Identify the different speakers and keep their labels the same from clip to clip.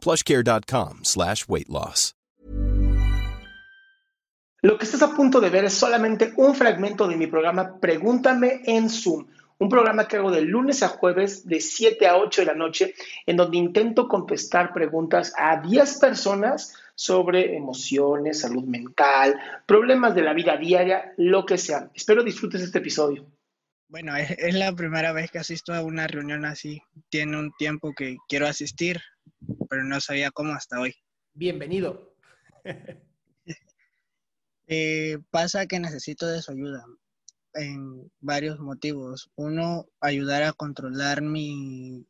Speaker 1: plushcare.com slash weight loss.
Speaker 2: Lo que estás a punto de ver es solamente un fragmento de mi programa Pregúntame en Zoom, un programa que hago de lunes a jueves de 7 a 8 de la noche, en donde intento contestar preguntas a 10 personas sobre emociones, salud mental, problemas de la vida diaria, lo que sea. Espero disfrutes este episodio.
Speaker 3: Bueno, es, es la primera vez que asisto a una reunión así. Tiene un tiempo que quiero asistir, pero no sabía cómo hasta hoy.
Speaker 2: Bienvenido.
Speaker 3: Eh, pasa que necesito de su ayuda en varios motivos. Uno, ayudar a controlar mi,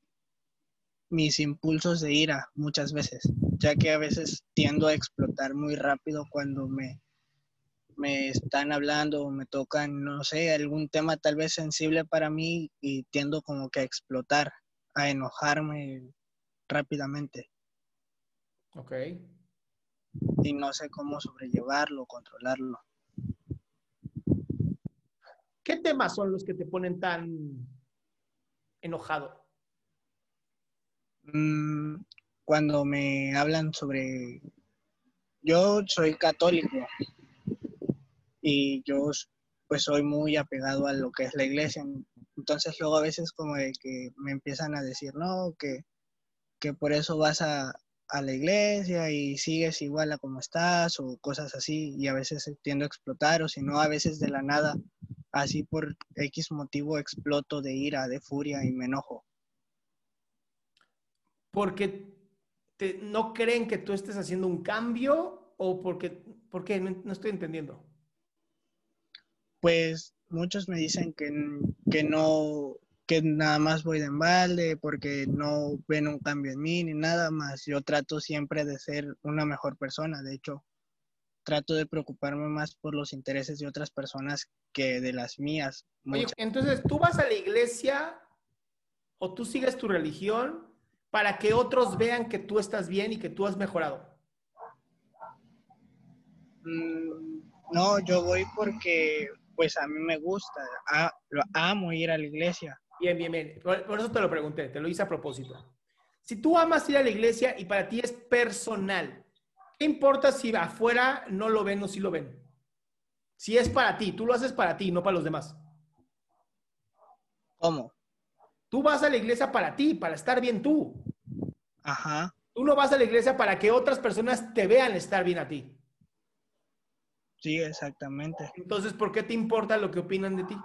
Speaker 3: mis impulsos de ira muchas veces, ya que a veces tiendo a explotar muy rápido cuando me, me están hablando o me tocan, no sé, algún tema tal vez sensible para mí y tiendo como que a explotar, a enojarme rápidamente.
Speaker 2: Ok.
Speaker 3: y no sé cómo sobrellevarlo, controlarlo.
Speaker 2: ¿Qué temas son los que te ponen tan enojado?
Speaker 3: Mm, cuando me hablan sobre... Yo soy católico y yo pues soy muy apegado a lo que es la iglesia. Entonces luego a veces como de que me empiezan a decir, no, que, que por eso vas a, a la iglesia y sigues igual a como estás o cosas así y a veces tiendo a explotar o si no a veces de la nada así por X motivo exploto de ira, de furia y me enojo.
Speaker 2: ¿Porque te- no creen que tú estés haciendo un cambio o porque, por qué? No, no estoy entendiendo.
Speaker 3: Pues muchos me dicen que, que no, que nada más voy de embalde porque no ven un cambio en mí ni nada más. Yo trato siempre de ser una mejor persona. De hecho, trato de preocuparme más por los intereses de otras personas que de las mías.
Speaker 2: Oye, entonces tú vas a la iglesia o tú sigues tu religión para que otros vean que tú estás bien y que tú has mejorado.
Speaker 3: Mm, No, yo voy porque pues a mí me gusta, a- lo amo ir a la iglesia.
Speaker 2: Bien, bien, bien. Por, por eso te lo pregunté, te lo hice a propósito. Si tú amas ir a la iglesia y para ti es personal, ¿qué importa si afuera no lo ven o sí lo ven? Si es para ti, tú lo haces para ti, no para los demás.
Speaker 3: ¿Cómo?
Speaker 2: Tú vas a la iglesia para ti, para estar bien tú.
Speaker 3: Ajá,
Speaker 2: Tú no vas a la iglesia para que otras personas te vean estar bien a ti.
Speaker 3: sí, exactamente.
Speaker 2: Entonces, ¿por qué te importa lo que opinan de ti?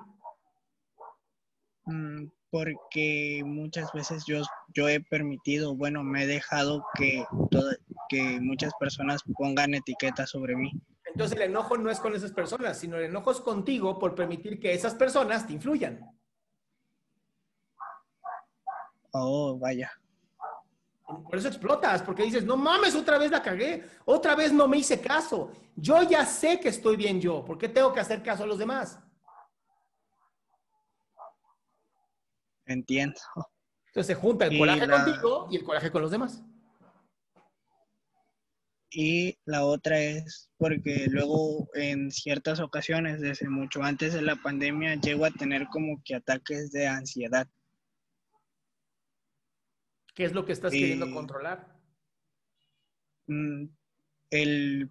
Speaker 3: Mm, Porque muchas veces yo, yo he permitido, bueno, me he dejado que, toda- que muchas personas pongan etiquetas sobre mí.
Speaker 2: Entonces, el enojo no es con esas personas, sino el enojo es contigo por permitir que esas personas te influyan.
Speaker 3: Oh, vaya.
Speaker 2: Por eso explotas, porque dices, no mames, otra vez la cagué, otra vez no me hice caso. Yo ya sé que estoy bien yo, ¿por qué tengo que hacer caso a los demás?
Speaker 3: Entiendo.
Speaker 2: Entonces se junta el
Speaker 3: Y
Speaker 2: coraje
Speaker 3: la-
Speaker 2: contigo y el coraje con los demás.
Speaker 3: Y la otra es porque luego en ciertas ocasiones, desde mucho antes de la pandemia, llego a tener como que ataques de ansiedad.
Speaker 2: ¿Qué es lo que estás
Speaker 3: Y-
Speaker 2: queriendo controlar?
Speaker 3: Mm, el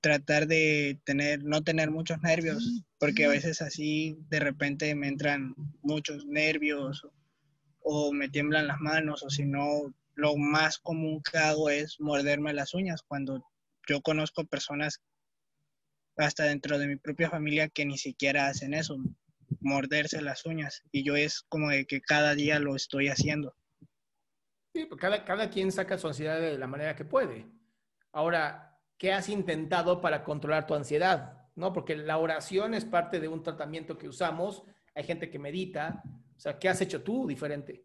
Speaker 3: tratar de tener, no tener muchos nervios, porque a veces así de repente me entran muchos nervios o me tiemblan las manos o si no, lo más común que hago es morderme las uñas cuando yo conozco personas hasta dentro de mi propia familia que ni siquiera hacen eso, morderse las uñas y yo es como de que cada día lo estoy haciendo.
Speaker 2: Sí, pues cada, cada quien saca su ansiedad de la manera que puede. Ahora, ¿qué has intentado para controlar tu ansiedad? ¿No? Porque la oración es parte de un tratamiento que usamos. Hay gente que medita. O sea, ¿qué has hecho tú diferente?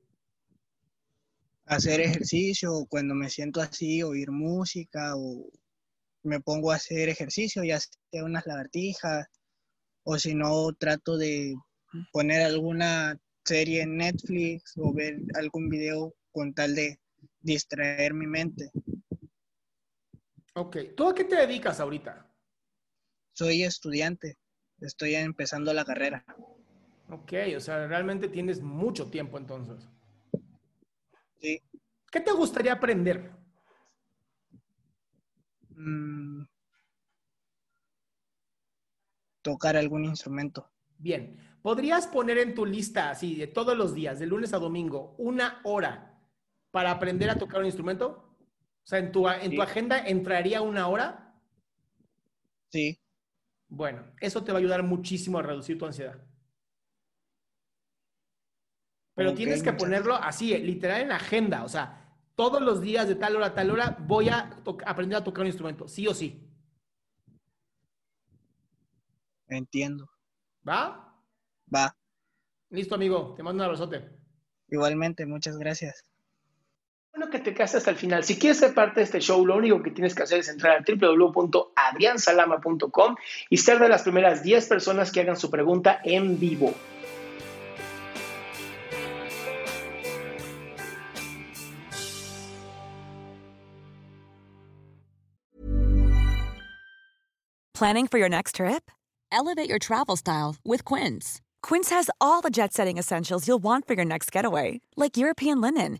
Speaker 3: Hacer ejercicio, cuando me siento así, oír música o me pongo a hacer ejercicio, ya sea unas lagartijas o si no trato de poner alguna serie en Netflix o ver algún video con tal de distraer mi mente.
Speaker 2: Ok, ¿tú a qué te dedicas ahorita?
Speaker 3: Soy estudiante, estoy empezando la carrera.
Speaker 2: Ok, o sea, realmente tienes mucho tiempo entonces.
Speaker 3: Sí.
Speaker 2: ¿Qué te gustaría aprender?
Speaker 3: Mm, tocar algún instrumento.
Speaker 2: Bien, ¿podrías poner en tu lista así de todos los días, de lunes a domingo, una hora para aprender a tocar un instrumento? O sea, ¿en tu, en tu agenda entraría una hora?
Speaker 3: Sí.
Speaker 2: Bueno, eso te va a ayudar muchísimo a reducir tu ansiedad. Pero tienes que ponerlo así, literal en la agenda. O sea, todos los días de tal hora a tal hora voy a aprender a tocar un instrumento, sí o sí.
Speaker 3: Entiendo.
Speaker 2: ¿Va?
Speaker 3: Va.
Speaker 2: Listo, amigo. Te mando un abrazote.
Speaker 3: Igualmente, muchas gracias.
Speaker 2: Bueno, que te quedaste hasta el final. Si quieres ser parte de este show, lo único que tienes que hacer es entrar a www.adriansalama.com y ser de las primeras 10 personas que hagan su pregunta en vivo.
Speaker 4: Planning for your next trip? Elevate your travel style with Quince. Quince has all the jet setting essentials you'll want for your next getaway, like European linen